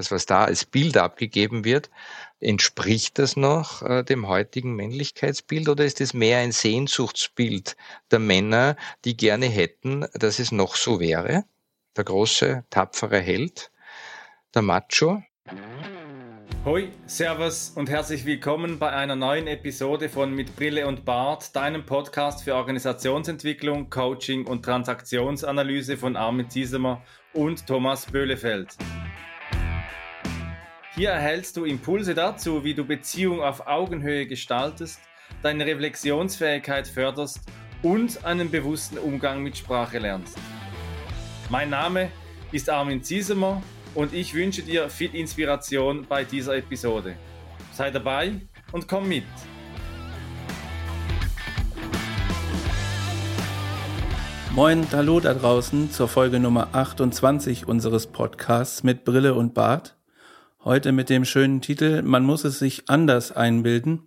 das, was da als Bild abgegeben wird, entspricht das noch äh, dem heutigen Männlichkeitsbild oder ist es mehr ein Sehnsuchtsbild der Männer, die gerne hätten, dass es noch so wäre? Der große, tapfere Held, der Macho? Hoi, Servus und herzlich willkommen bei einer neuen Episode von Mit Brille und Bart, deinem Podcast für Organisationsentwicklung, Coaching und Transaktionsanalyse von Armin Ziesemer und Thomas Böhlefeld. Hier erhältst du Impulse dazu, wie du Beziehung auf Augenhöhe gestaltest, deine Reflexionsfähigkeit förderst und einen bewussten Umgang mit Sprache lernst. Mein Name ist Armin Ziesemer und ich wünsche dir viel Inspiration bei dieser Episode. Sei dabei und komm mit. Moin, hallo da draußen zur Folge Nummer 28 unseres Podcasts mit Brille und Bart. Heute mit dem schönen Titel Man muss es sich anders einbilden.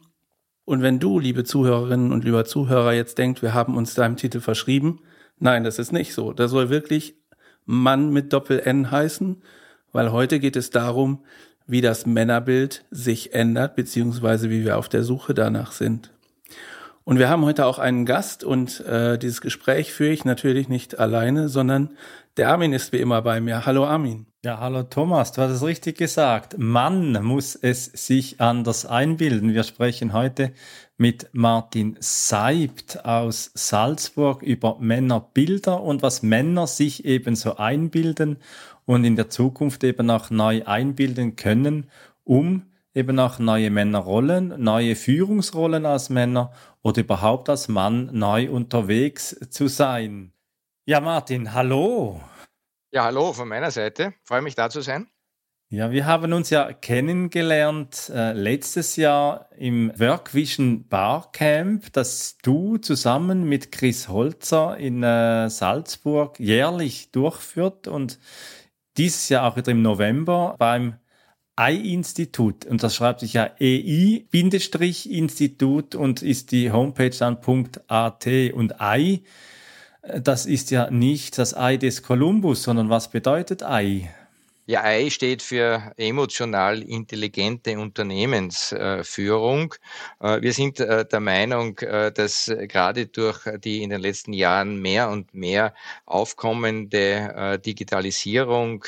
Und wenn du, liebe Zuhörerinnen und lieber Zuhörer, jetzt denkt, wir haben uns deinem Titel verschrieben, nein, das ist nicht so. Das soll wirklich Mann mit Doppel-N heißen, weil heute geht es darum, wie das Männerbild sich ändert, beziehungsweise wie wir auf der Suche danach sind. Und wir haben heute auch einen Gast und äh, dieses Gespräch führe ich natürlich nicht alleine, sondern der Armin ist wie immer bei mir. Hallo Armin. Ja, hallo Thomas, du hast es richtig gesagt. Man muss es sich anders einbilden. Wir sprechen heute mit Martin Seibt aus Salzburg über Männerbilder und was Männer sich eben so einbilden und in der Zukunft eben auch neu einbilden können, um eben auch neue Männerrollen, neue Führungsrollen als Männer oder überhaupt als Mann neu unterwegs zu sein. Ja, Martin, hallo. Ja, hallo von meiner Seite. Freue mich da zu sein. Ja, wir haben uns ja kennengelernt äh, letztes Jahr im Workvision Barcamp, das du zusammen mit Chris Holzer in äh, Salzburg jährlich durchführt und dieses Jahr auch wieder im November beim EI-Institut und das schreibt sich ja EI-Institut und ist die Homepage dann .at und EI, das ist ja nicht das Ei des Kolumbus, sondern was bedeutet Ei? Ja, EI steht für emotional intelligente Unternehmensführung. Äh, wir sind äh, der Meinung, äh, dass gerade durch die in den letzten Jahren mehr und mehr aufkommende Digitalisierung,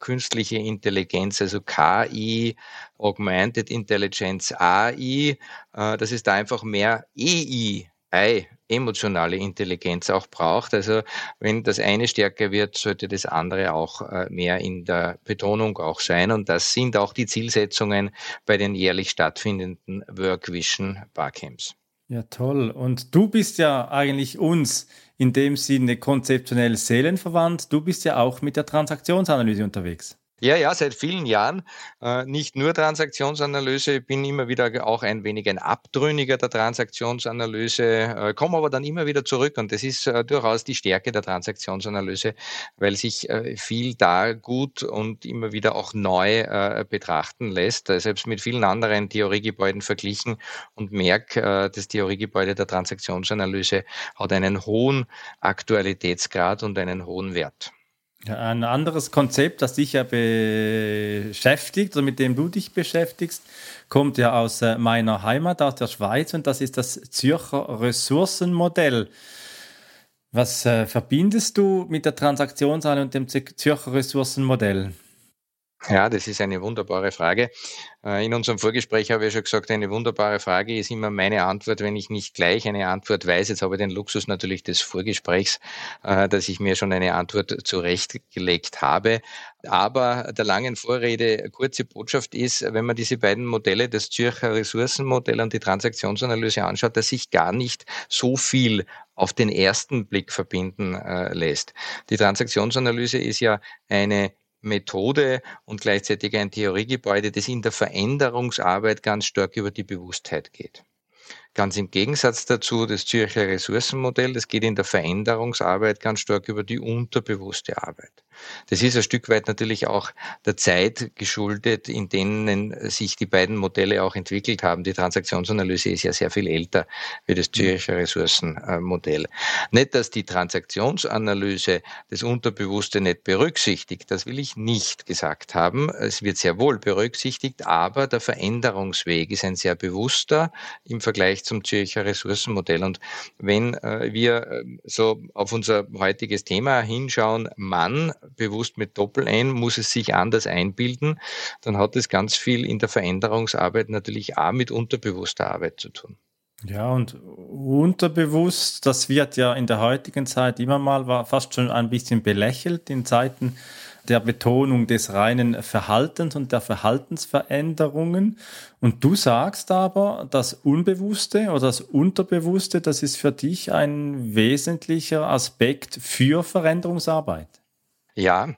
künstliche Intelligenz, also KI, Augmented Intelligence, AI, dass es da einfach mehr EI Ei, emotionale Intelligenz auch braucht. Also wenn das eine stärker wird, sollte das andere auch äh, mehr in der Betonung auch sein. Und das sind auch die Zielsetzungen bei den jährlich stattfindenden Work Vision Barcamps. Ja, toll. Und du bist ja eigentlich uns in dem Sinne konzeptionell seelenverwandt. Du bist ja auch mit der Transaktionsanalyse unterwegs. Ja, ja, seit vielen Jahren. Äh, nicht nur Transaktionsanalyse, ich bin immer wieder auch ein wenig ein Abtrünniger der Transaktionsanalyse, äh, komme aber dann immer wieder zurück und das ist äh, durchaus die Stärke der Transaktionsanalyse, weil sich viel da gut und immer wieder auch neu betrachten lässt. Selbst mit vielen anderen Theoriegebäuden verglichen und merke, das Theoriegebäude der Transaktionsanalyse hat einen hohen Aktualitätsgrad und einen hohen Wert. Ein anderes Konzept, das dich ja beschäftigt oder mit dem du dich beschäftigst, kommt ja aus äh, meiner Heimat, aus der Schweiz und das ist das Zürcher Ressourcenmodell. Was äh, verbindest du mit der Transaktionshalle und dem Zürcher Ressourcenmodell? Ja, das ist eine wunderbare Frage. Äh, in unserem Vorgespräch habe ich schon gesagt, eine wunderbare Frage ist immer meine Antwort, wenn ich nicht gleich eine Antwort weiß. Jetzt habe ich den Luxus natürlich des Vorgesprächs, äh, dass ich mir schon eine Antwort zurechtgelegt habe. Aber der langen Vorrede kurze Botschaft ist, wenn man diese beiden Modelle, das Zürcher Ressourcenmodell und die Transaktionsanalyse anschaut, dass sich gar nicht so viel auf den ersten Blick verbinden äh, lässt. Die Transaktionsanalyse ist ja eine Methode und gleichzeitig ein Theoriegebäude, das in der Veränderungsarbeit ganz stark über die Bewusstheit geht. Ganz im Gegensatz dazu das Zürcher Ressourcenmodell, das geht in der Veränderungsarbeit ganz stark über die unterbewusste Arbeit. Das ist ein Stück weit natürlich auch der Zeit geschuldet, in denen sich die beiden Modelle auch entwickelt haben. Die Transaktionsanalyse ist ja sehr viel älter wie das Zürcher Ressourcenmodell. Nicht, dass die Transaktionsanalyse das Unterbewusste nicht berücksichtigt, das will ich nicht gesagt haben. Es wird sehr wohl berücksichtigt, aber der Veränderungsweg ist ein sehr bewusster im Vergleich zum Zürcher Ressourcenmodell. Und wenn äh, wir äh, so auf unser heutiges Thema hinschauen, Mann bewusst mit Doppel-N, muss es sich anders einbilden, dann hat es ganz viel in der Veränderungsarbeit natürlich auch mit unterbewusster Arbeit zu tun. Ja, und unterbewusst, das wird ja in der heutigen Zeit immer mal fast schon ein bisschen belächelt in Zeiten der Betonung des reinen Verhaltens und der Verhaltensveränderungen. Und du sagst aber, das Unbewusste oder das Unterbewusste, das ist für dich ein wesentlicher Aspekt für Veränderungsarbeit. Ja,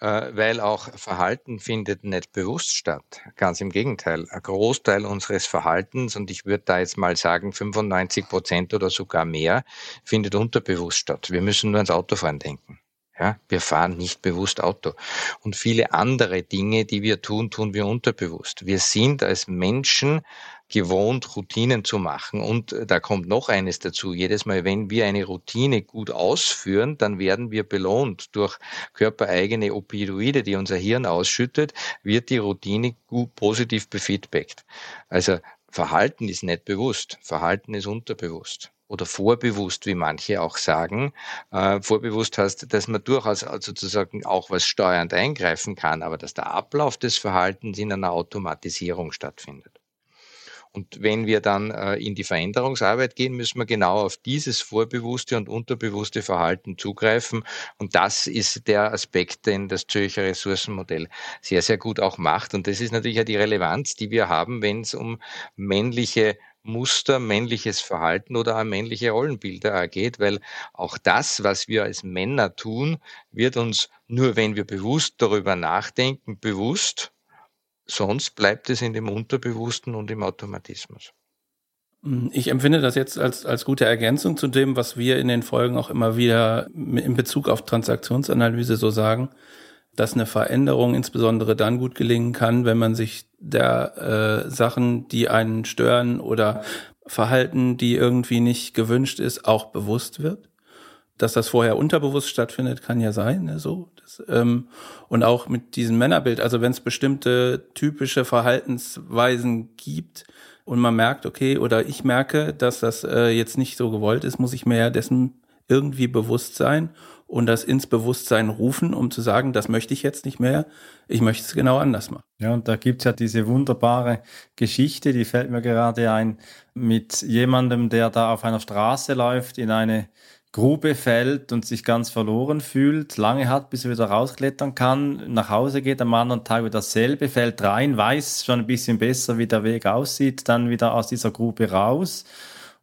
äh, weil auch Verhalten findet nicht bewusst statt. Ganz im Gegenteil. Ein Großteil unseres Verhaltens, und ich würde da jetzt mal sagen 95 Prozent oder sogar mehr, findet unterbewusst statt. Wir müssen nur ans Autofahren denken. Ja, wir fahren nicht bewusst Auto. Und viele andere Dinge, die wir tun, tun wir unterbewusst. Wir sind als Menschen gewohnt, Routinen zu machen. Und da kommt noch eines dazu. Jedes Mal, wenn wir eine Routine gut ausführen, dann werden wir belohnt durch körpereigene Opioide, die unser Hirn ausschüttet, wird die Routine gut positiv befeedbackt. Also Verhalten ist nicht bewusst. Verhalten ist unterbewusst oder vorbewusst, wie manche auch sagen. Äh, vorbewusst heißt, dass man durchaus sozusagen auch was steuernd eingreifen kann, aber dass der Ablauf des Verhaltens in einer Automatisierung stattfindet. Und wenn wir dann äh, in die Veränderungsarbeit gehen, müssen wir genau auf dieses vorbewusste und unterbewusste Verhalten zugreifen. Und das ist der Aspekt, den das Zürcher Ressourcenmodell sehr, sehr gut auch macht. Und das ist natürlich ja die Relevanz, die wir haben, wenn es um männliche Muster, männliches Verhalten oder auch männliche Rollenbilder geht, weil auch das, was wir als Männer tun, wird uns nur, wenn wir bewusst darüber nachdenken, bewusst. Sonst bleibt es in dem Unterbewussten und im Automatismus. Ich empfinde das jetzt als, als gute Ergänzung zu dem, was wir in den Folgen auch immer wieder in Bezug auf Transaktionsanalyse so sagen dass eine Veränderung insbesondere dann gut gelingen kann, wenn man sich der äh, Sachen, die einen stören oder Verhalten, die irgendwie nicht gewünscht ist, auch bewusst wird. Dass das vorher unterbewusst stattfindet, kann ja sein, ne, so. Das, ähm, und auch mit diesem Männerbild, also wenn es bestimmte typische Verhaltensweisen gibt und man merkt, okay, oder ich merke, dass das äh, jetzt nicht so gewollt ist, muss ich mir ja dessen irgendwie bewusst sein und das ins Bewusstsein rufen, um zu sagen, das möchte ich jetzt nicht mehr, ich möchte es genau anders machen. Ja, und da gibt's ja diese wunderbare Geschichte, die fällt mir gerade ein, mit jemandem, der da auf einer Straße läuft, in eine Grube fällt und sich ganz verloren fühlt, lange hat, bis er wieder rausklettern kann, nach Hause geht, am anderen Tag wieder dasselbe, fällt rein, weiß schon ein bisschen besser, wie der Weg aussieht, dann wieder aus dieser Grube raus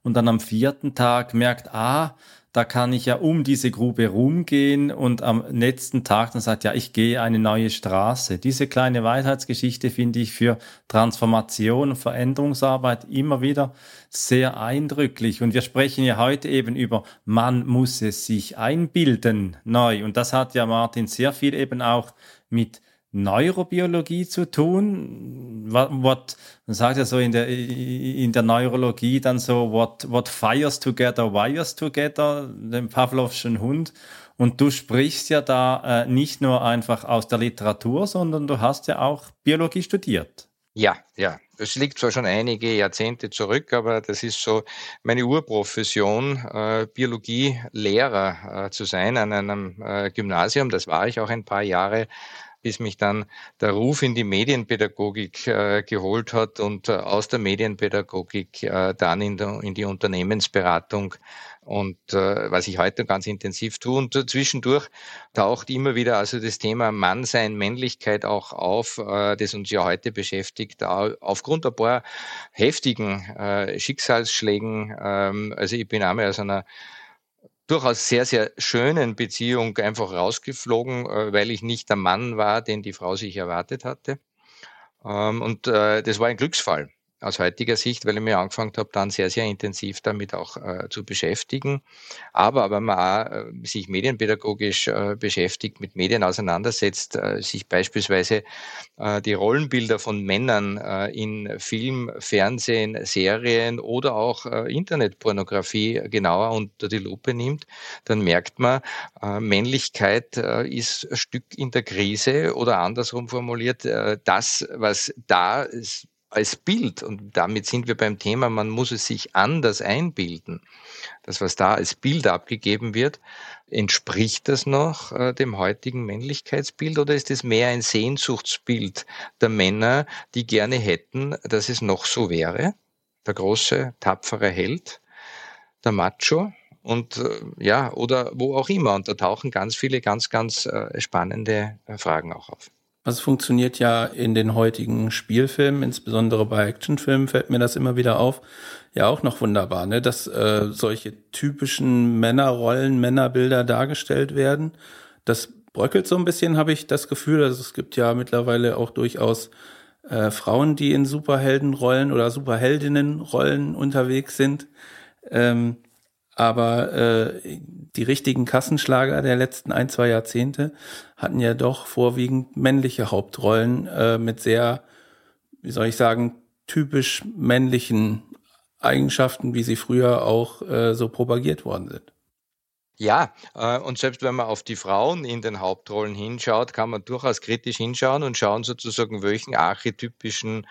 und dann am vierten Tag merkt, ah, da kann ich ja um diese Grube rumgehen und am letzten Tag dann sagt, ja, ich gehe eine neue Straße. Diese kleine Weisheitsgeschichte finde ich für Transformation und Veränderungsarbeit immer wieder sehr eindrücklich. Und wir sprechen ja heute eben über, man muss es sich einbilden neu. Und das hat ja Martin sehr viel eben auch mit Neurobiologie zu tun. What, what man sagt ja so in der, in der Neurologie dann so, what, what fires together, wires together, den Pavlovschen Hund. Und du sprichst ja da äh, nicht nur einfach aus der Literatur, sondern du hast ja auch Biologie studiert. Ja, ja. Es liegt zwar schon einige Jahrzehnte zurück, aber das ist so meine Urprofession, äh, Biologielehrer äh, zu sein an einem äh, Gymnasium. Das war ich auch ein paar Jahre bis mich dann der Ruf in die Medienpädagogik äh, geholt hat und äh, aus der Medienpädagogik äh, dann in, der, in die Unternehmensberatung und äh, was ich heute ganz intensiv tue. Und zwischendurch taucht immer wieder also das Thema Mannsein, Männlichkeit auch auf, äh, das uns ja heute beschäftigt, aufgrund ein paar heftigen äh, Schicksalsschlägen. Ähm, also ich bin einmal aus einer durchaus sehr, sehr schönen Beziehung einfach rausgeflogen, äh, weil ich nicht der Mann war, den die Frau sich erwartet hatte. Ähm, und äh, das war ein Glücksfall. Aus heutiger Sicht, weil ich mir angefangen habe, dann sehr, sehr intensiv damit auch äh, zu beschäftigen. Aber wenn man auch äh, sich medienpädagogisch äh, beschäftigt, mit Medien auseinandersetzt, äh, sich beispielsweise äh, die Rollenbilder von Männern äh, in Film, Fernsehen, Serien oder auch Internetpornografie genauer unter die Lupe nimmt, dann merkt man, Männlichkeit ist ein Stück in der Krise oder andersrum formuliert, das, was da ist, als Bild, und damit sind wir beim Thema, man muss es sich anders einbilden. Das, was da als Bild abgegeben wird, entspricht das noch äh, dem heutigen Männlichkeitsbild oder ist es mehr ein Sehnsuchtsbild der Männer, die gerne hätten, dass es noch so wäre? Der große, tapfere Held, der Macho und äh, ja, oder wo auch immer. Und da tauchen ganz viele ganz, ganz äh, spannende äh, Fragen auch auf. Also funktioniert ja in den heutigen Spielfilmen, insbesondere bei Actionfilmen fällt mir das immer wieder auf, ja auch noch wunderbar, ne? dass äh, solche typischen Männerrollen, Männerbilder dargestellt werden. Das bröckelt so ein bisschen, habe ich das Gefühl. Also es gibt ja mittlerweile auch durchaus äh, Frauen, die in Superheldenrollen oder Superheldinnenrollen unterwegs sind. Ähm, aber äh, die richtigen Kassenschlager der letzten ein, zwei Jahrzehnte hatten ja doch vorwiegend männliche Hauptrollen äh, mit sehr, wie soll ich sagen, typisch männlichen Eigenschaften, wie sie früher auch äh, so propagiert worden sind. Ja, äh, und selbst wenn man auf die Frauen in den Hauptrollen hinschaut, kann man durchaus kritisch hinschauen und schauen sozusagen, welchen archetypischen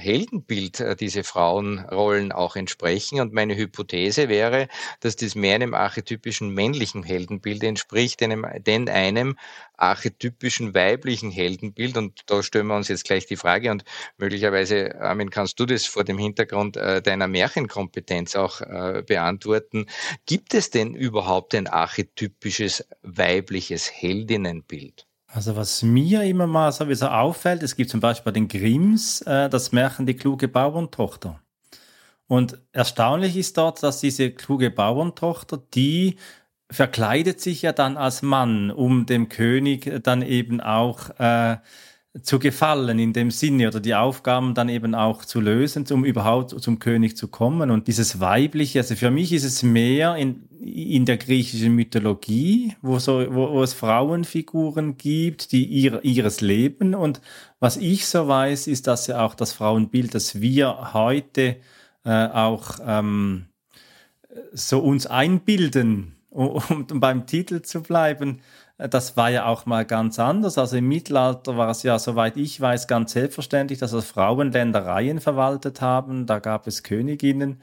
Heldenbild äh, diese Frauenrollen auch entsprechen. Und meine Hypothese wäre, dass das mehr einem archetypischen männlichen Heldenbild entspricht, denn einem archetypischen weiblichen Heldenbild. Und da stellen wir uns jetzt gleich die Frage und möglicherweise, Armin, kannst du das vor dem Hintergrund äh, deiner Märchenkompetenz auch äh, beantworten. Gibt es denn überhaupt ein archetypisches weibliches Heldinnenbild? Also was mir immer mal so auffällt, es gibt zum Beispiel bei den Grimms äh, das Märchen Die kluge Bauerntochter. Und erstaunlich ist dort, dass diese kluge Bauerntochter, die verkleidet sich ja dann als Mann, um dem König dann eben auch äh, zu gefallen in dem Sinne oder die Aufgaben dann eben auch zu lösen, um überhaupt zum König zu kommen. Und dieses Weibliche, also für mich ist es mehr in, in der griechischen Mythologie, wo, so, wo, wo es Frauenfiguren gibt, die ihr, ihres leben. Und was ich so weiß, ist, dass ja auch das Frauenbild, das wir heute äh, auch ähm, so uns einbilden, um, um beim Titel zu bleiben, das war ja auch mal ganz anders. Also im Mittelalter war es ja, soweit ich weiß, ganz selbstverständlich, dass das Frauen Ländereien verwaltet haben. Da gab es Königinnen.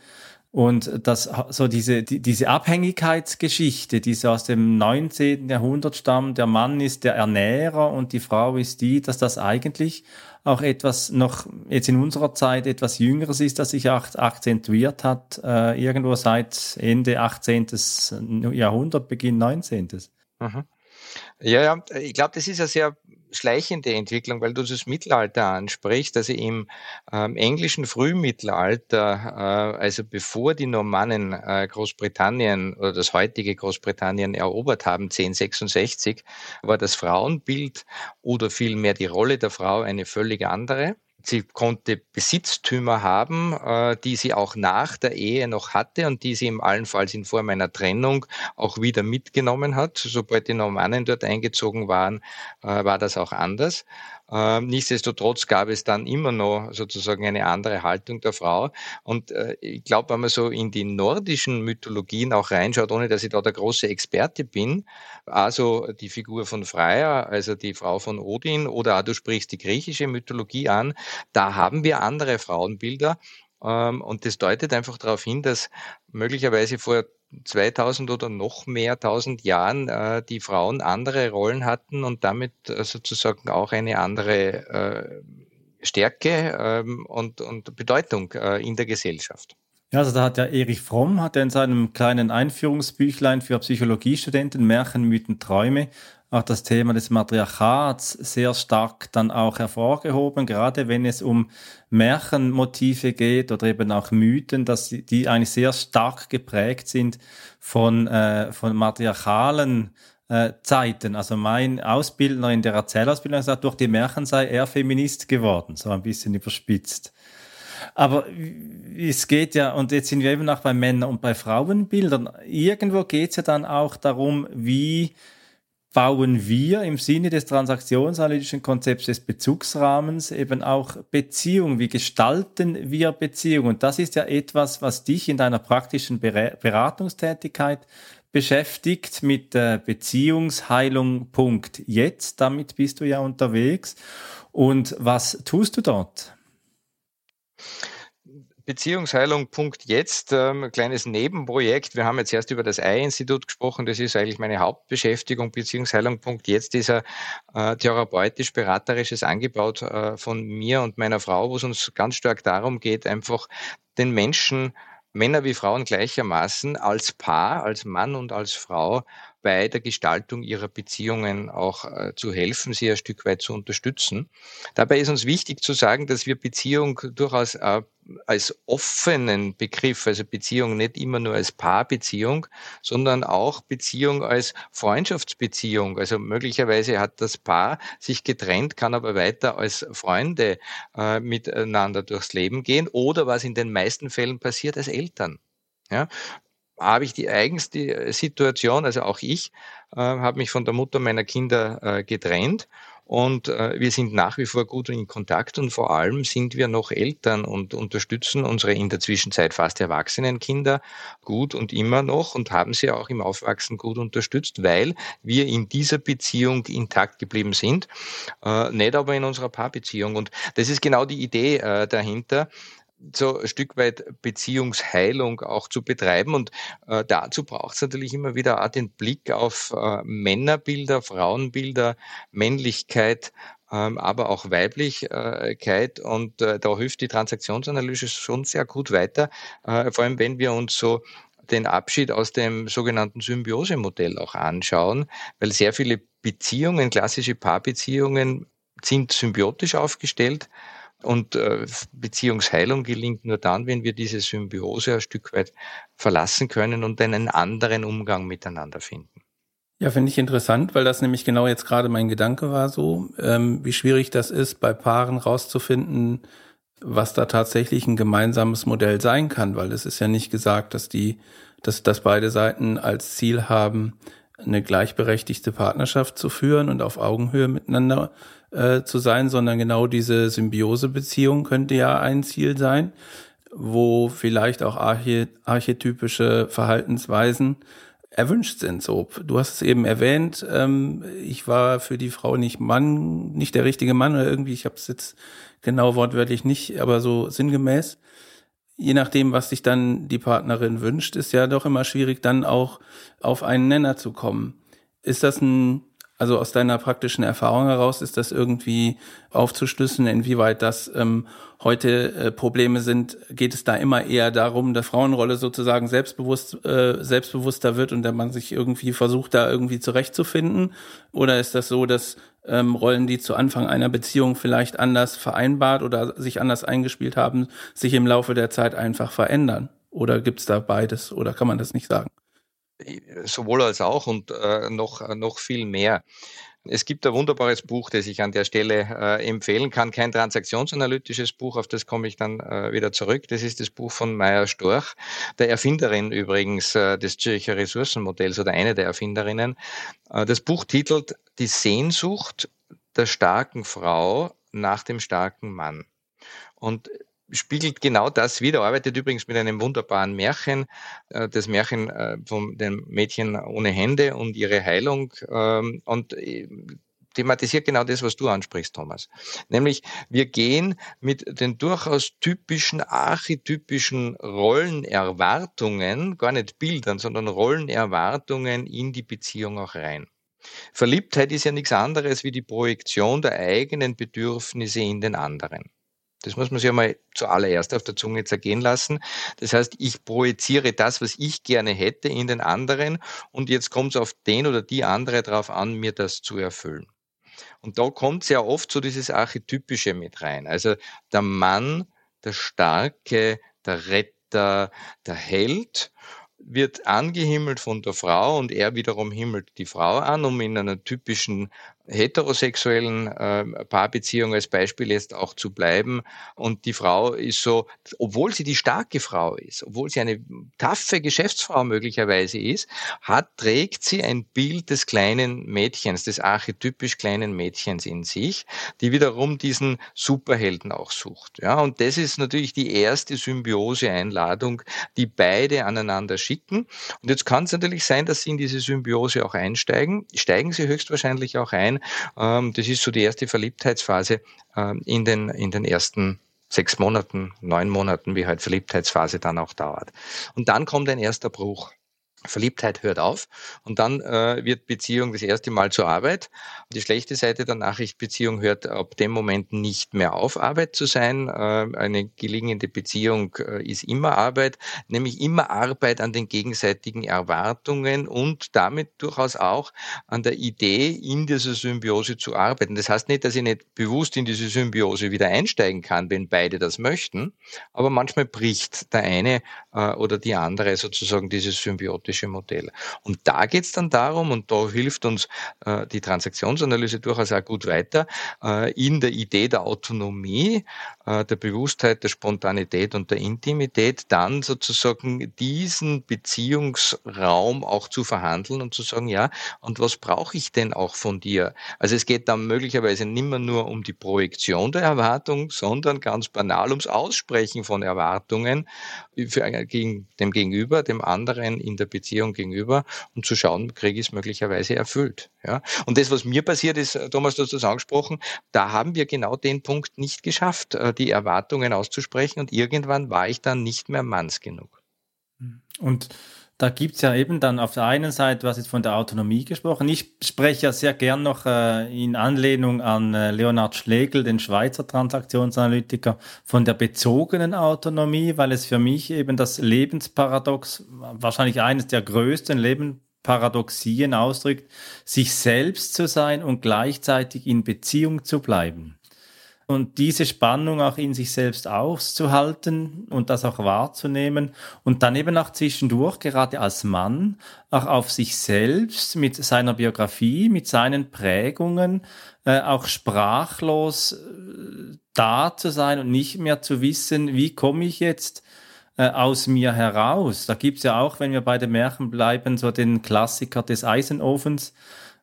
Und das, so diese, die, diese Abhängigkeitsgeschichte, die so aus dem 19. Jahrhundert stammt, der Mann ist der Ernährer und die Frau ist die, dass das eigentlich auch etwas noch jetzt in unserer Zeit etwas Jüngeres ist, das sich auch akzentuiert hat, äh, irgendwo seit Ende 18. Jahrhundert, Beginn 19. Mhm. Ja, ja, ich glaube, das ist eine sehr schleichende Entwicklung, weil du das Mittelalter ansprichst. Also im ähm, englischen Frühmittelalter, äh, also bevor die Normannen äh, Großbritannien oder das heutige Großbritannien erobert haben, 1066, war das Frauenbild oder vielmehr die Rolle der Frau eine völlig andere. Sie konnte Besitztümer haben, äh, die sie auch nach der Ehe noch hatte und die sie im allenfalls in Form einer Trennung auch wieder mitgenommen hat. Sobald die Normannen dort eingezogen waren, äh, war das auch anders. Ähm, nichtsdestotrotz gab es dann immer noch sozusagen eine andere Haltung der Frau. Und äh, ich glaube, wenn man so in die nordischen Mythologien auch reinschaut, ohne dass ich da der große Experte bin, also die Figur von Freya, also die Frau von Odin, oder du sprichst die griechische Mythologie an, da haben wir andere Frauenbilder. Ähm, und das deutet einfach darauf hin, dass möglicherweise vor 2000 oder noch mehr 1000 Jahren äh, die Frauen andere Rollen hatten und damit äh, sozusagen auch eine andere äh, Stärke ähm, und, und Bedeutung äh, in der Gesellschaft. Ja, also da hat ja Erich Fromm, hat er in seinem kleinen Einführungsbüchlein für Psychologiestudenten Märchen, Mythen, Träume auch das Thema des Matriarchats sehr stark dann auch hervorgehoben, gerade wenn es um Märchenmotive geht oder eben auch Mythen, dass die eigentlich sehr stark geprägt sind von, äh, von matriarchalen äh, Zeiten. Also mein Ausbildner in der Erzählausbildung sagt, durch die Märchen sei er Feminist geworden, so ein bisschen überspitzt. Aber es geht ja, und jetzt sind wir eben auch bei Männer- und bei Frauenbildern, irgendwo geht es ja dann auch darum, wie bauen wir im Sinne des transaktionsanalytischen Konzepts des Bezugsrahmens eben auch Beziehungen? Wie gestalten wir Beziehungen? Und das ist ja etwas, was dich in deiner praktischen Beratungstätigkeit beschäftigt mit äh, Beziehungsheilung. Jetzt. Damit bist du ja unterwegs. Und was tust du dort? Beziehungsheilung Punkt jetzt, ähm, kleines Nebenprojekt. Wir haben jetzt erst über das Ei-Institut gesprochen. Das ist eigentlich meine Hauptbeschäftigung. Beziehungsheilung Punkt jetzt ist ein äh, therapeutisch-beraterisches Angebot äh, von mir und meiner Frau, wo es uns ganz stark darum geht, einfach den Menschen Männer wie Frauen gleichermaßen als Paar, als Mann und als Frau bei der Gestaltung ihrer Beziehungen auch äh, zu helfen, sie ein Stück weit zu unterstützen. Dabei ist uns wichtig zu sagen, dass wir Beziehung durchaus äh, als offenen Begriff, also Beziehung nicht immer nur als Paarbeziehung, sondern auch Beziehung als Freundschaftsbeziehung. Also möglicherweise hat das Paar sich getrennt, kann aber weiter als Freunde äh, miteinander durchs Leben gehen oder was in den meisten Fällen passiert als Eltern. Ja, habe ich die eigenste Situation, also auch ich äh, habe mich von der Mutter meiner Kinder äh, getrennt und äh, wir sind nach wie vor gut in Kontakt und vor allem sind wir noch Eltern und unterstützen unsere in der Zwischenzeit fast erwachsenen Kinder gut und immer noch und haben sie auch im Aufwachsen gut unterstützt, weil wir in dieser Beziehung intakt geblieben sind, äh, nicht aber in unserer Paarbeziehung. Und das ist genau die Idee äh, dahinter so ein Stück weit Beziehungsheilung auch zu betreiben. Und äh, dazu braucht es natürlich immer wieder auch den Blick auf äh, Männerbilder, Frauenbilder, Männlichkeit, ähm, aber auch Weiblichkeit. Und äh, da hilft die Transaktionsanalyse schon sehr gut weiter, äh, vor allem wenn wir uns so den Abschied aus dem sogenannten Symbiose-Modell auch anschauen, weil sehr viele Beziehungen, klassische Paarbeziehungen, sind symbiotisch aufgestellt und äh, Beziehungsheilung gelingt nur dann, wenn wir diese Symbiose ein Stück weit verlassen können und einen anderen Umgang miteinander finden. Ja, finde ich interessant, weil das nämlich genau jetzt gerade mein Gedanke war so, ähm, wie schwierig das ist, bei Paaren rauszufinden, was da tatsächlich ein gemeinsames Modell sein kann, weil es ist ja nicht gesagt, dass die, dass, dass beide Seiten als Ziel haben, eine gleichberechtigte Partnerschaft zu führen und auf Augenhöhe miteinander äh, zu sein, sondern genau diese Symbiosebeziehung könnte ja ein Ziel sein, wo vielleicht auch arche archetypische Verhaltensweisen erwünscht sind. So, du hast es eben erwähnt, ähm, ich war für die Frau nicht Mann, nicht der richtige Mann oder irgendwie, ich habe es jetzt genau wortwörtlich nicht, aber so sinngemäß. Je nachdem, was sich dann die Partnerin wünscht, ist ja doch immer schwierig, dann auch auf einen Nenner zu kommen. Ist das ein also aus deiner praktischen Erfahrung heraus ist das irgendwie aufzuschlüsseln, inwieweit das ähm, heute äh, Probleme sind. Geht es da immer eher darum, dass Frauenrolle sozusagen selbstbewusst, äh, selbstbewusster wird und der man sich irgendwie versucht, da irgendwie zurechtzufinden? Oder ist das so, dass ähm, Rollen, die zu Anfang einer Beziehung vielleicht anders vereinbart oder sich anders eingespielt haben, sich im Laufe der Zeit einfach verändern? Oder gibt's da beides? Oder kann man das nicht sagen? Sowohl als auch und äh, noch, äh, noch viel mehr. Es gibt ein wunderbares Buch, das ich an der Stelle äh, empfehlen kann. Kein transaktionsanalytisches Buch, auf das komme ich dann äh, wieder zurück. Das ist das Buch von Maya Storch, der Erfinderin übrigens äh, des Zürcher Ressourcenmodells oder eine der Erfinderinnen. Äh, das Buch titelt Die Sehnsucht der starken Frau nach dem starken Mann. Und spiegelt genau das wieder, arbeitet übrigens mit einem wunderbaren Märchen, äh, das Märchen äh, von dem Mädchen ohne Hände und ihre Heilung ähm, und äh, thematisiert genau das, was du ansprichst, Thomas. Nämlich, wir gehen mit den durchaus typischen, archetypischen Rollenerwartungen, gar nicht Bildern, sondern Rollenerwartungen in die Beziehung auch rein. Verliebtheit ist ja nichts anderes wie die Projektion der eigenen Bedürfnisse in den anderen. Das muss man sich einmal zuallererst auf der Zunge zergehen lassen. Das heißt, ich projiziere das, was ich gerne hätte, in den anderen und jetzt kommt es auf den oder die andere darauf an, mir das zu erfüllen. Und da kommt sehr oft so dieses Archetypische mit rein. Also der Mann, der Starke, der Retter, der Held wird angehimmelt von der Frau und er wiederum himmelt die Frau an, um in einer typischen heterosexuellen äh, Paarbeziehung als Beispiel jetzt auch zu bleiben. Und die Frau ist so, obwohl sie die starke Frau ist, obwohl sie eine taffe Geschäftsfrau möglicherweise ist, hat, trägt sie ein Bild des kleinen Mädchens, des archetypisch kleinen Mädchens in sich, die wiederum diesen Superhelden auch sucht. Ja, und das ist natürlich die erste Symbiose-Einladung, die beide aneinander schicken. Und jetzt kann es natürlich sein, dass sie in diese Symbiose auch einsteigen. Steigen sie höchstwahrscheinlich auch ein. Ähm, das ist so die erste Verliebtheitsphase ähm, in, den, in den ersten sechs Monaten, neun Monaten, wie halt Verliebtheitsphase dann auch dauert. Und dann kommt ein erster Bruch. Verliebtheit hört auf und dann äh, wird Beziehung das erste Mal zur Arbeit. Die schlechte Seite der Nachricht, Beziehung hört ab dem Moment nicht mehr auf, Arbeit zu sein. Äh, eine gelingende Beziehung äh, ist immer Arbeit, nämlich immer Arbeit an den gegenseitigen Erwartungen und damit durchaus auch an der Idee, in dieser Symbiose zu arbeiten. Das heißt nicht, dass ich nicht bewusst in diese Symbiose wieder einsteigen kann, wenn beide das möchten, aber manchmal bricht der eine äh, oder die andere sozusagen dieses symbiotische Modell. Und da geht es dann darum, und da hilft uns äh, die Transaktionsanalyse durchaus auch gut weiter, äh, in der Idee der Autonomie, der Bewusstheit, der Spontanität und der Intimität dann sozusagen diesen Beziehungsraum auch zu verhandeln und zu sagen, ja, und was brauche ich denn auch von dir? Also es geht dann möglicherweise nicht mehr nur um die Projektion der Erwartung, sondern ganz banal ums Aussprechen von Erwartungen für, gegen dem Gegenüber, dem anderen in der Beziehung gegenüber und zu schauen, kriege ich es möglicherweise erfüllt. Ja? Und das, was mir passiert ist, äh, Thomas, du hast das angesprochen, da haben wir genau den Punkt nicht geschafft, äh, die Erwartungen auszusprechen und irgendwann war ich dann nicht mehr manns genug. Und da gibt's ja eben dann auf der einen Seite, was ist von der Autonomie gesprochen. Ich spreche ja sehr gern noch äh, in Anlehnung an äh, Leonhard Schlegel, den Schweizer Transaktionsanalytiker, von der bezogenen Autonomie, weil es für mich eben das Lebensparadox, wahrscheinlich eines der größten Lebensparadoxien ausdrückt, sich selbst zu sein und gleichzeitig in Beziehung zu bleiben und diese Spannung auch in sich selbst auszuhalten und das auch wahrzunehmen und dann eben auch zwischendurch, gerade als Mann, auch auf sich selbst mit seiner Biografie, mit seinen Prägungen, äh, auch sprachlos äh, da zu sein und nicht mehr zu wissen, wie komme ich jetzt äh, aus mir heraus. Da gibt's ja auch, wenn wir bei den Märchen bleiben, so den Klassiker des Eisenofens,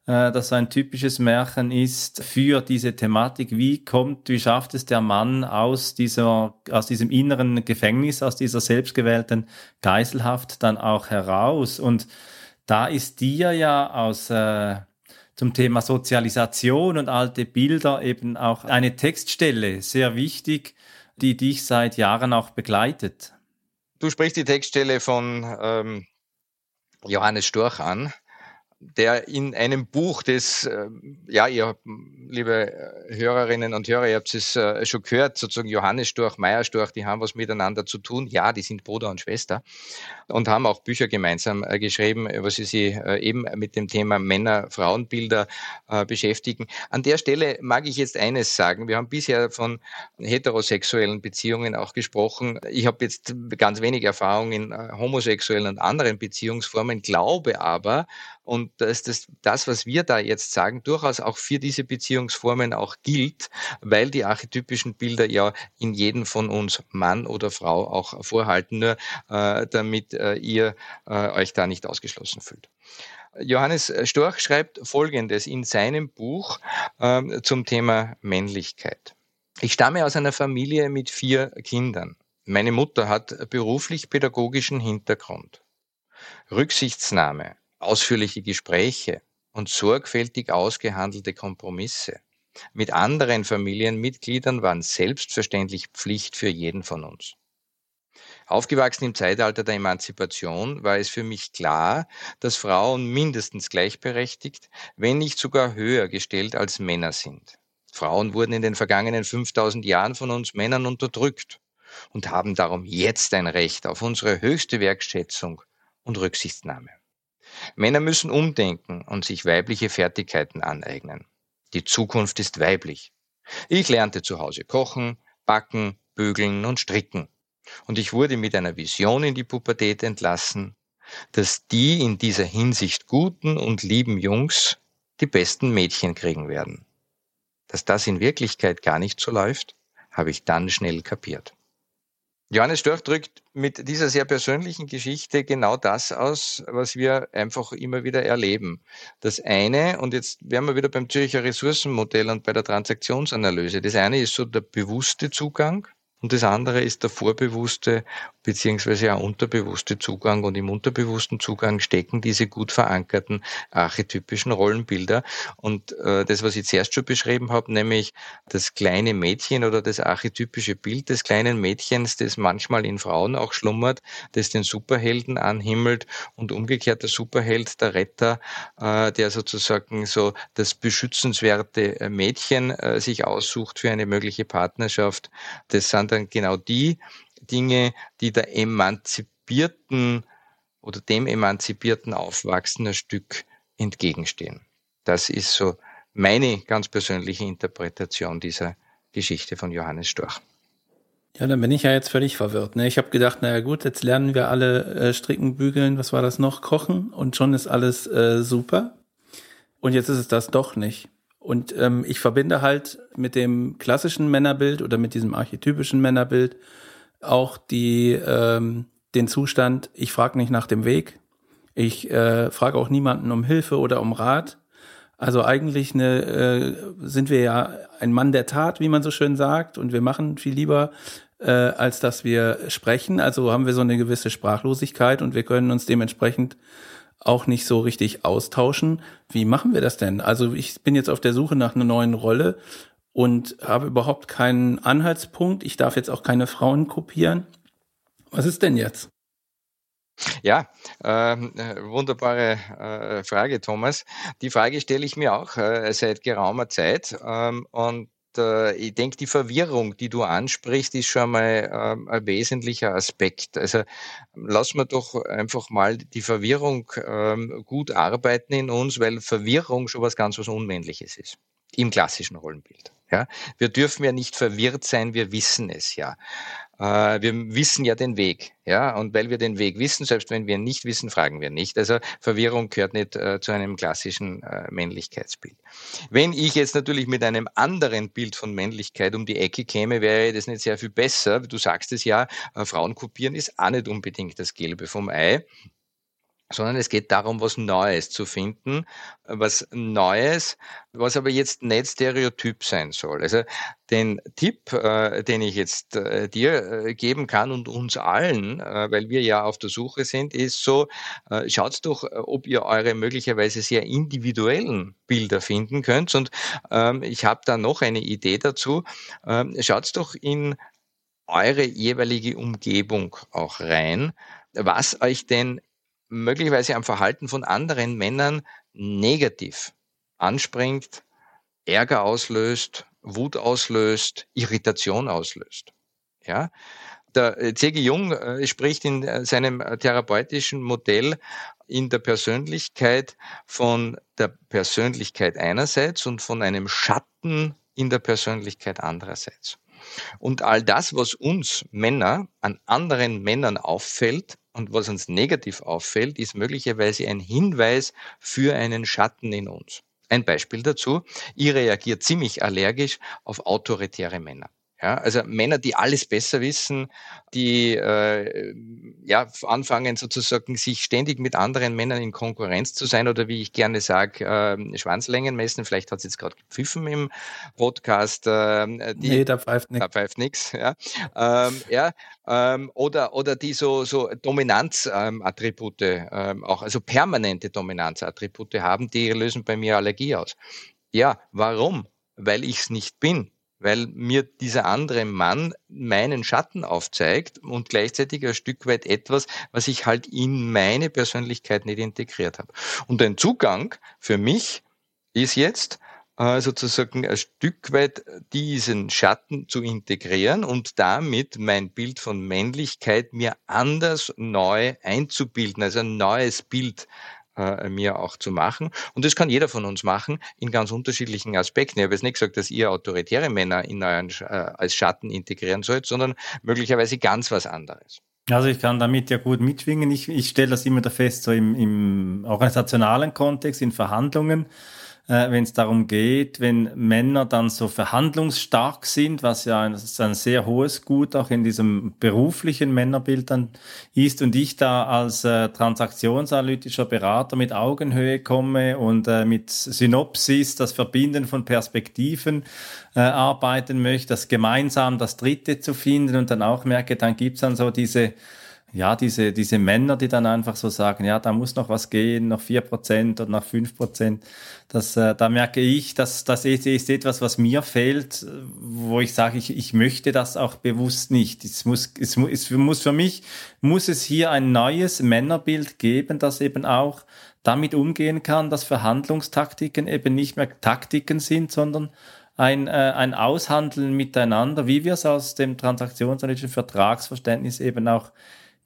äh, das ein typisches Märchen ist für diese Thematik. Wie kommt, wie schafft es der Mann aus dieser, aus diesem inneren Gefängnis, aus dieser selbstgewählten Geiselhaft dann auch heraus? Und da ist dir ja aus, äh, zum Thema Sozialisation und alte Bilder eben auch eine Textstelle sehr wichtig, die dich seit Jahren auch begleitet. Du sprichst die Textstelle von ähm, Johannes Storch an der in einem Buch, das, äh, ja, ihr, liebe äh, Hörerinnen und Hörer, ihr habt es äh, schon gehört, sozusagen Johannes Storch, Meier Storch, die haben was miteinander zu tun. Ja, die sind Bruder und Schwester und haben auch Bücher gemeinsam geschrieben, was sie sich eben mit dem Thema Männer-Frauenbilder beschäftigen. An der Stelle mag ich jetzt eines sagen. Wir haben bisher von heterosexuellen Beziehungen auch gesprochen. Ich habe jetzt ganz wenig Erfahrung in homosexuellen und anderen Beziehungsformen, glaube aber, und dass das, das, was wir da jetzt sagen, durchaus auch für diese Beziehungsformen auch gilt, weil die archetypischen Bilder ja in jedem von uns, Mann oder Frau, auch vorhalten, nur äh, damit äh, ihr äh, euch da nicht ausgeschlossen fühlt. Johannes Storch schreibt Folgendes in seinem Buch äh, zum Thema Männlichkeit. Ich stamme aus einer Familie mit vier Kindern. Meine Mutter hat beruflich pädagogischen Hintergrund. Rücksichtsnahme, ausführliche Gespräche und sorgfältig ausgehandelte Kompromisse mit anderen Familienmitgliedern waren selbstverständlich Pflicht für jeden von uns. Aufgewachsen im Zeitalter der Emanzipation war es für mich klar, dass Frauen mindestens gleichberechtigt, wenn nicht sogar höher gestellt als Männer sind. Frauen wurden in den vergangenen 5000 Jahren von uns Männern unterdrückt und haben darum jetzt ein Recht auf unsere höchste Wertschätzung und Rücksichtnahme. Männer müssen umdenken und sich weibliche Fertigkeiten aneignen. Die Zukunft ist weiblich. Ich lernte zu Hause kochen, backen, bügeln und stricken. Und ich wurde mit einer Vision in die Pubertät entlassen, dass die in dieser Hinsicht guten und lieben Jungs die besten Mädchen kriegen werden. Dass das in Wirklichkeit gar nicht so läuft, habe ich dann schnell kapiert. Johannes Storch drückt mit dieser sehr persönlichen Geschichte genau das aus, was wir einfach immer wieder erleben. Das eine, und jetzt wären wir wieder beim Zürcher Ressourcenmodell und bei der Transaktionsanalyse. Das eine ist so der bewusste Zugang und das andere ist der vorbewusste beziehungsweise auch unterbewusste Zugang. Und im unterbewussten Zugang stecken diese gut verankerten archetypischen Rollenbilder. Und äh, das, was ich zuerst schon beschrieben habe, nämlich das kleine Mädchen oder das archetypische Bild des kleinen Mädchens, das manchmal in Frauen auch schlummert, das den Superhelden anhimmelt und umgekehrt der Superheld, der Retter, äh, der sozusagen so das beschützenswerte Mädchen äh, sich aussucht für eine mögliche Partnerschaft. Das sind dann genau die Dinge, die der emanzipierten oder dem emanzipierten Aufwachsen ein Stück entgegenstehen. Das ist so meine ganz persönliche Interpretation dieser Geschichte von Johannes Storch. Ja, dann bin ich ja jetzt völlig verwirrt. Ne? Ich habe gedacht, naja gut, jetzt lernen wir alle äh, stricken, bügeln, was war das noch, kochen und schon ist alles äh, super. Und jetzt ist es das doch nicht. Und ähm, ich verbinde halt mit dem klassischen Männerbild oder mit diesem archetypischen Männerbild auch die, ähm, den Zustand, ich frage nicht nach dem Weg, ich äh, frage auch niemanden um Hilfe oder um Rat. Also eigentlich eine, äh, sind wir ja ein Mann der Tat, wie man so schön sagt, und wir machen viel lieber, äh, als dass wir sprechen. Also haben wir so eine gewisse Sprachlosigkeit und wir können uns dementsprechend auch nicht so richtig austauschen. Wie machen wir das denn? Also ich bin jetzt auf der Suche nach einer neuen Rolle und habe überhaupt keinen Anhaltspunkt. Ich darf jetzt auch keine Frauen kopieren. Was ist denn jetzt? Ja, ähm, äh, wunderbare äh, Frage, Thomas. Die Frage stelle ich mir auch äh, seit geraumer Zeit. Ähm, und äh, ich denke, die Verwirrung, die du ansprichst, ist schon mal ähm, ein wesentlicher Aspekt. Also lass wir doch einfach mal die Verwirrung ähm, gut arbeiten in uns, weil Verwirrung schon was ganz was Unmännliches ist im klassischen Rollenbild. Ja, wir dürfen ja nicht verwirrt sein, wir wissen es ja. Äh, wir wissen ja den Weg, ja, und weil wir den Weg wissen, selbst wenn wir nicht wissen, fragen wir nicht. Also Verwirrung gehört nicht äh, zu einem klassischen äh, Männlichkeitsbild. Wenn ich jetzt natürlich mit einem anderen Bild von Männlichkeit um die Ecke käme, wäre das nicht sehr viel besser. Du sagst es ja, äh, Frauen kopieren ist auch nicht unbedingt das Gelbe vom Ei sondern es geht darum, was Neues zu finden, was Neues, was aber jetzt nicht stereotyp sein soll. Also den Tipp, äh, den ich jetzt äh, dir äh, geben kann und uns allen, weil wir ja auf der Suche sind, ist so, schaut doch, ob ihr eure möglicherweise sehr individuellen Bilder finden könnt. Und ähm, ich habe da noch eine Idee dazu. Ähm, schaut doch in eure jeweilige Umgebung auch rein, was euch denn möglicherweise am Verhalten von anderen Männern negativ anspringt, Ärger auslöst, Wut auslöst, Irritation auslöst. Ja, der C.G. Jung äh, spricht in äh, seinem therapeutischen Modell in der Persönlichkeit von der Persönlichkeit einerseits und von einem Schatten in der Persönlichkeit andererseits. Und all das, was uns Männer an anderen Männern auffällt, und was uns negativ auffällt, ist möglicherweise ein Hinweis für einen Schatten in uns. Ein Beispiel dazu, ich reagiere ziemlich allergisch auf autoritäre Männer. Ja, also Männer, die alles besser wissen, die äh, ja anfangen sozusagen sich ständig mit anderen Männern in Konkurrenz zu sein oder wie ich gerne sage, äh, Schwanzlängen messen. Vielleicht hat es jetzt gerade gepfiffen im Podcast. Äh, die, nee, da pfeift nichts. Da pfeift nichts. Ja, ähm, ja ähm, oder oder die so so Dominanzattribute ähm, ähm, auch, also permanente Dominanzattribute haben, die lösen bei mir Allergie aus. Ja, warum? Weil ich es nicht bin weil mir dieser andere Mann meinen Schatten aufzeigt und gleichzeitig ein Stück weit etwas, was ich halt in meine Persönlichkeit nicht integriert habe. Und ein Zugang für mich ist jetzt äh, sozusagen ein Stück weit diesen Schatten zu integrieren und damit mein Bild von Männlichkeit mir anders neu einzubilden, also ein neues Bild äh, mir auch zu machen. Und das kann jeder von uns machen in ganz unterschiedlichen Aspekten. Ich habe jetzt nicht gesagt, dass ihr autoritäre Männer in euren, äh, als Schatten integrieren sollt, sondern möglicherweise ganz was anderes. Also ich kann damit ja gut mitschwingen. Ich, ich stelle das immer da fest, so im, im organisationalen Kontext, in Verhandlungen äh, wenn es darum geht, wenn Männer dann so verhandlungsstark sind, was ja ein, ein sehr hohes Gut auch in diesem beruflichen Männerbild dann ist und ich da als äh, transaktionsanalytischer Berater mit Augenhöhe komme und äh, mit Synopsis, das Verbinden von Perspektiven äh, arbeiten möchte, das gemeinsam das Dritte zu finden und dann auch merke, dann gibt's dann so diese ja, diese, diese Männer, die dann einfach so sagen, ja, da muss noch was gehen, noch vier Prozent oder noch fünf Prozent. Das, äh, da merke ich, dass das ist, ist etwas, was mir fehlt, wo ich sage, ich, ich möchte das auch bewusst nicht. Es muss, es muss, es muss für mich, muss es hier ein neues Männerbild geben, das eben auch damit umgehen kann, dass Verhandlungstaktiken eben nicht mehr Taktiken sind, sondern ein, äh, ein Aushandeln miteinander, wie wir es aus dem transaktionsanalytischen Vertragsverständnis eben auch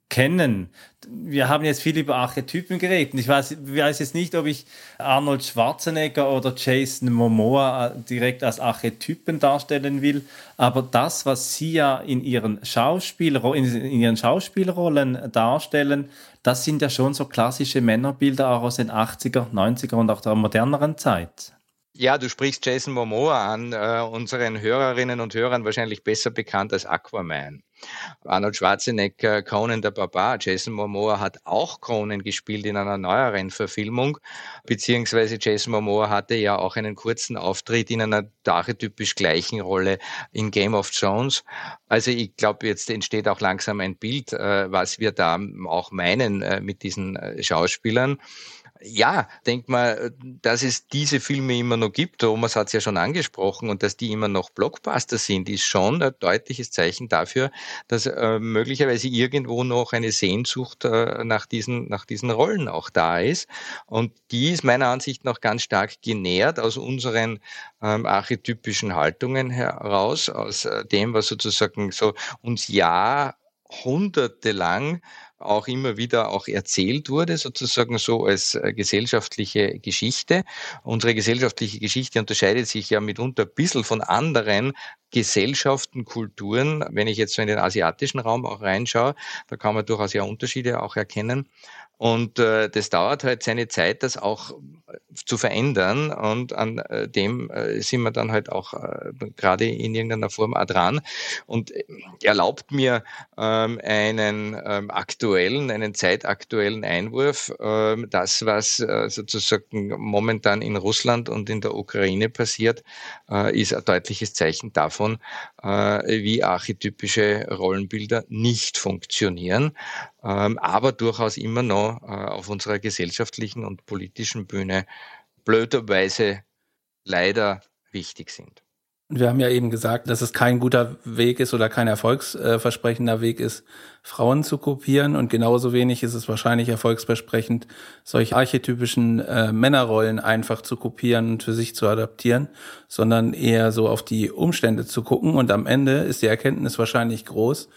kennen. Wir haben jetzt viel über Archetypen geredet. Ich weiß, weiß jetzt nicht, ob ich Arnold Schwarzenegger oder Jason Momoa äh, direkt als Archetypen darstellen will, aber das, was sie ja in ihren, Schauspiel, in ihren Schauspielrollen darstellen, das sind ja schon so klassische Männerbilder auch aus den 80er, 90er und auch der moderneren Zeit. Ja, du sprichst Jason Momoa an, äh, unseren Hörerinnen und Hörern wahrscheinlich besser bekannt als Aquaman. Arnold Schwarzenegger, Conan der Barbar, Jason Momoa hat auch Conan gespielt in einer neueren Verfilmung, beziehungsweise Jason Momoa hatte ja auch einen kurzen Auftritt in einer archetypisch gleichen Rolle in Game of Thrones. Also ich glaube, jetzt entsteht auch langsam ein Bild, äh, was wir da auch meinen äh, mit diesen äh, Schauspielern ja, denk mal, dass es diese Filme immer noch gibt, Thomas hat es ja schon angesprochen, und dass die immer noch Blockbuster sind, ist schon ein deutliches Zeichen dafür, dass äh, möglicherweise irgendwo noch eine Sehnsucht äh, nach, diesen, nach diesen Rollen auch da ist. Und die ist meiner Ansicht nach ganz stark genährt aus unseren ähm, archetypischen Haltungen heraus, aus äh, dem, was sozusagen so uns jahrhundertelang auch immer wieder auch erzählt wurde, sozusagen so als äh, gesellschaftliche Geschichte. Unsere gesellschaftliche Geschichte unterscheidet sich ja mitunter ein bisschen von anderen Gesellschaften, Kulturen. Wenn ich jetzt so in den asiatischen Raum auch reinschaue, da kann man durchaus ja Unterschiede auch erkennen. Und äh, das dauert halt seine Zeit, das auch zu verändern. Und an äh, dem äh, sind wir dann halt auch äh, gerade in irgendeiner Form dran. Und erlaubt mir ähm, einen ähm, aktuellen, einen zeitaktuellen Einwurf. Ähm, das, was sozusagen momentan in Russland und in der Ukraine passiert, ist ein deutliches Zeichen davon, wie archetypische Rollenbilder nicht funktionieren aber durchaus immer noch auf unserer gesellschaftlichen und politischen Bühne blöderweise leider wichtig sind. Wir haben ja eben gesagt, dass es kein guter Weg ist oder kein erfolgsversprechender Weg ist, Frauen zu kopieren. Und genauso wenig ist es wahrscheinlich erfolgsversprechend, solche archetypischen äh, Männerrollen einfach zu kopieren und für sich zu adaptieren, sondern eher so auf die Umstände zu gucken. Und am Ende ist die Erkenntnis wahrscheinlich groß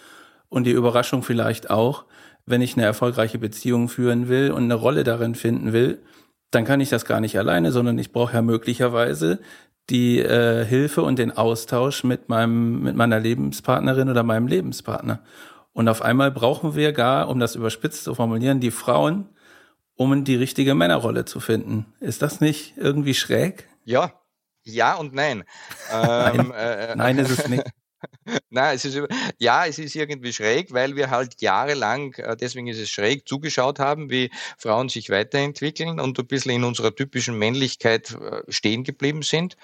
und die Überraschung vielleicht auch, wenn ich eine erfolgreiche Beziehung führen will und eine Rolle darin finden will, dann kann ich das gar nicht alleine, sondern ich brauche ja möglicherweise die äh, Hilfe und den Austausch mit meinem mit meiner Lebenspartnerin oder meinem Lebenspartner. Und auf einmal brauchen wir gar, um das überspitzt zu formulieren, die Frauen, um die richtige Männerrolle zu finden. Ist das nicht irgendwie schräg? Ja, ja und nein. nein, ähm, äh, nein ist es nicht. Nein, es ist, ja, es ist irgendwie schräg, weil wir halt jahrelang, äh, deswegen ist es schräg, zugeschaut haben, wie Frauen sich weiterentwickeln und ein bisschen in unserer typischen Männlichkeit äh, stehen geblieben sind.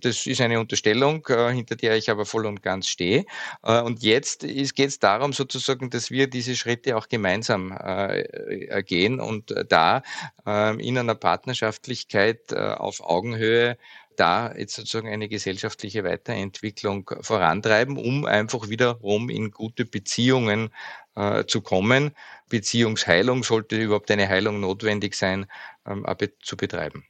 Das ist eine Unterstellung, äh, hinter der ich aber voll und ganz stehe. Und jetzt geht es darum, sozusagen, dass wir diese Schritte auch gemeinsam gehen und da ähm, in einer Partnerschaftlichkeit auf Augenhöhe da jetzt sozusagen eine gesellschaftliche Weiterentwicklung vorantreiben, um einfach wiederum in gute Beziehungen äh, zu kommen. Beziehungsheilung sollte überhaupt eine Heilung notwendig sein, ähm, zu betreiben.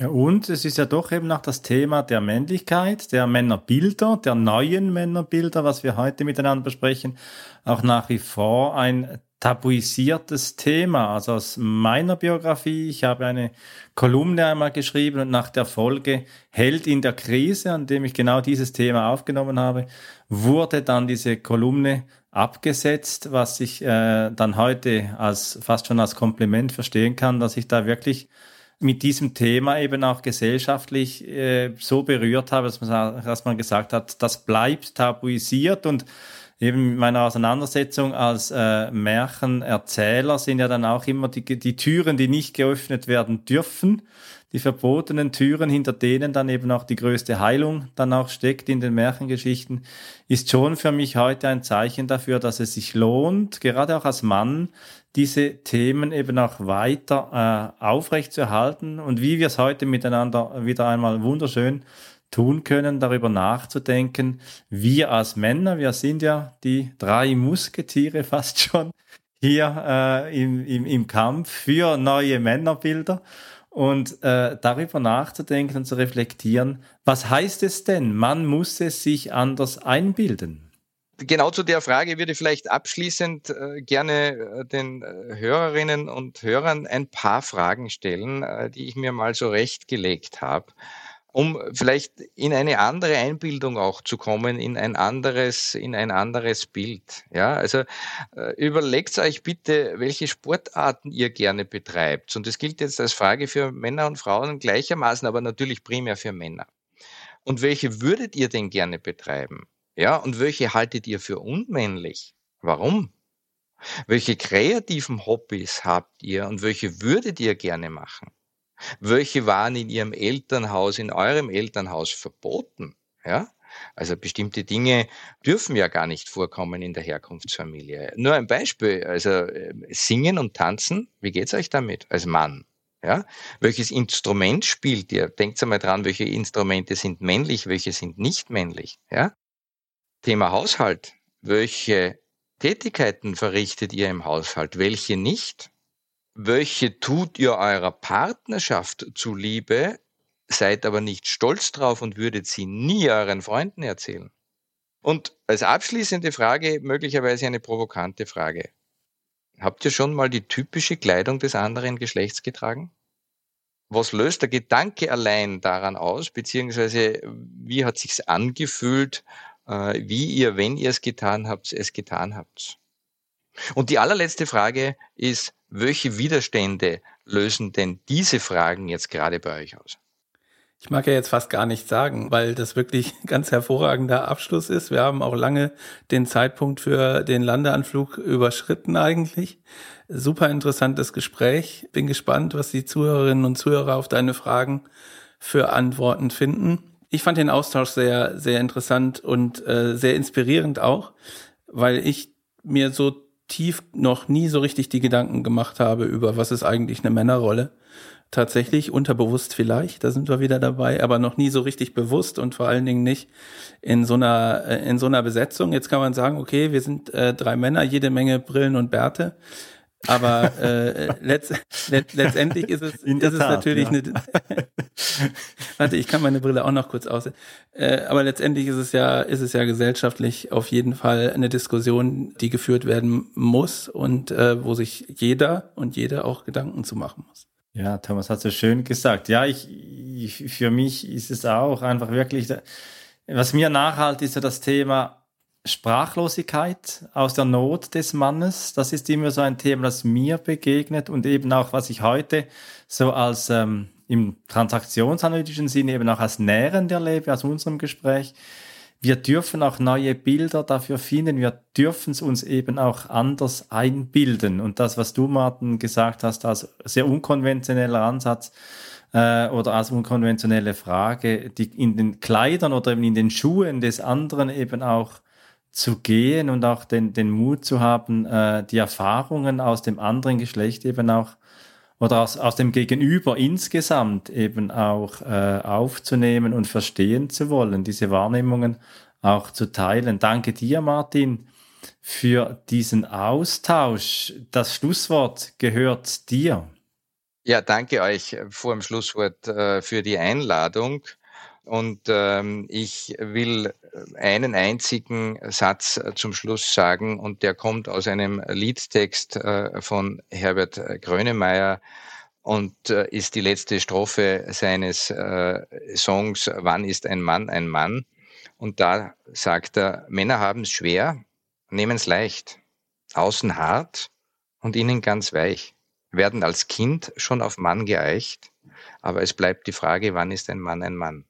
Ja, und es ist ja doch eben noch das Thema der Männlichkeit, der Männerbilder, der neuen Männerbilder, was wir heute miteinander besprechen, auch nach wie vor ein tabuisiertes Thema. Also aus meiner Biografie, ich habe eine Kolumne einmal geschrieben und nach der Folge Held in der Krise, an dem ich genau dieses Thema aufgenommen habe, wurde dann diese Kolumne abgesetzt, was ich äh, dann heute als fast schon als Kompliment verstehen kann, dass ich da wirklich mit diesem Thema eben auch gesellschaftlich äh, so berührt habe, dass man, dass man gesagt hat, das bleibt tabuisiert und eben meiner Auseinandersetzung als äh, Märchenerzähler sind ja dann auch immer die, die Türen, die nicht geöffnet werden dürfen, die verbotenen Türen, hinter denen dann eben auch die größte Heilung dann auch steckt in den Märchengeschichten, ist schon für mich heute ein Zeichen dafür, dass es sich lohnt, gerade auch als Mann, diese Themen eben auch weiter äh, aufrechtzuerhalten. Und wie wir es heute miteinander wieder einmal wunderschön tun können, darüber nachzudenken. Wir als Männer, wir sind ja die drei Musketiere fast schon hier äh, im, im, im Kampf für neue Männerbilder und äh, darüber nachzudenken und zu reflektieren, was heißt es denn? Man muss es sich anders einbilden. Genau zu der Frage würde ich vielleicht abschließend äh, gerne äh, den äh, Hörerinnen und Hörern ein paar Fragen stellen, äh, die ich mir mal so rechtgelegt habe um vielleicht in eine andere Einbildung auch zu kommen, in ein anderes, in ein anderes Bild. Ja, also äh, überlegt euch bitte, welche Sportarten ihr gerne betreibt. Und das gilt jetzt als Frage für Männer und Frauen gleichermaßen, aber natürlich primär für Männer. Und welche würdet ihr denn gerne betreiben? Ja, und welche haltet ihr für unmännlich? Warum? Welche kreativen Hobbys habt ihr und welche würdet ihr gerne machen? Welche waren in Ihrem Elternhaus, in eurem Elternhaus verboten? Ja? Also bestimmte Dinge dürfen ja gar nicht vorkommen in der Herkunftsfamilie. Nur ein Beispiel, also ähm, singen und tanzen, wie geht's euch damit als Mann? Ja? Welches Instrument spielt ihr? Denkt einmal dran, welche Instrumente sind männlich, welche sind nicht männlich. Ja? Thema Haushalt. Welche Tätigkeiten verrichtet ihr im Haushalt, welche nicht? Welche tut ihr eurer Partnerschaft zuliebe, seid aber nicht stolz drauf und würdet sie nie euren Freunden erzählen. Und als abschließende Frage, möglicherweise eine provokante Frage. Habt ihr schon mal die typische Kleidung des anderen Geschlechts getragen? Was löst der Gedanke allein daran aus, beziehungsweise wie hat sich's angefühlt, äh, wie ihr, wenn ihr es getan habt, es getan habt? Und die allerletzte Frage ist, welche Widerstände lösen denn diese Fragen jetzt gerade bei euch aus? Ich mag ja jetzt fast gar nicht sagen, weil das wirklich ganz hervorragender Abschluss ist. Wir haben auch lange den Zeitpunkt für den Landeanflug überschritten eigentlich. Super interessantes Gespräch. Bin gespannt, was die Zuhörerinnen und Zuhörer auf deine Fragen für Antworten finden. Ich fand den Austausch sehr, sehr interessant und äh, sehr inspirierend auch, weil ich mir so tief noch nie so richtig die Gedanken gemacht habe über, was ist eigentlich eine Männerrolle. Tatsächlich, unterbewusst vielleicht, da sind wir wieder dabei, aber noch nie so richtig bewusst und vor allen Dingen nicht in so einer, äh, in so einer Besetzung. Jetzt kann man sagen, okay, wir sind äh, drei Männer, jede Menge Brillen und Bärte. Aber äh, letzt, let, letztendlich ist es, ist es Tat, natürlich ja. eine. warte, ich kann meine Brille auch noch kurz aus. Äh, aber letztendlich ist es ja, ist es ja gesellschaftlich auf jeden Fall eine Diskussion, die geführt werden muss und äh, wo sich jeder und jede auch Gedanken zu machen muss. Ja, Thomas hat so schön gesagt. Ja, ich, ich für mich ist es auch einfach wirklich, was mir nachhalt, ist ja das Thema Sprachlosigkeit aus der Not des Mannes. Das ist immer so ein Thema, das mir begegnet und eben auch, was ich heute so als ähm, im transaktionsanalytischen Sinne eben auch als nährend erlebe aus unserem Gespräch. Wir dürfen auch neue Bilder dafür finden. Wir dürfen es uns eben auch anders einbilden. Und das, was du, Martin, gesagt hast, als sehr unkonventioneller Ansatz, äh, oder als unkonventionelle Frage, die in den Kleidern oder eben in den Schuhen des anderen eben auch zu gehen und auch den, den Mut zu haben, äh, die Erfahrungen aus dem anderen Geschlecht eben auch oder aus, aus dem Gegenüber insgesamt eben auch äh, aufzunehmen und verstehen zu wollen, diese Wahrnehmungen auch zu teilen. Danke dir, Martin, für diesen Austausch. Das Schlusswort gehört dir. Ja, danke euch vor dem Schlusswort äh, für die Einladung. Und ähm, ich will einen einzigen Satz zum Schluss sagen und der kommt aus einem Liedtext äh, von Herbert Grönemeyer und äh, ist die letzte Strophe seines äh, Songs Wann ist ein Mann ein Mann? Und da sagt er, Männer haben es schwer, nehmen es leicht, außen hart und innen ganz weich, werden als Kind schon auf Mann geeicht, Aber es bleibt die Frage, wann ist ein Mann ein Mann?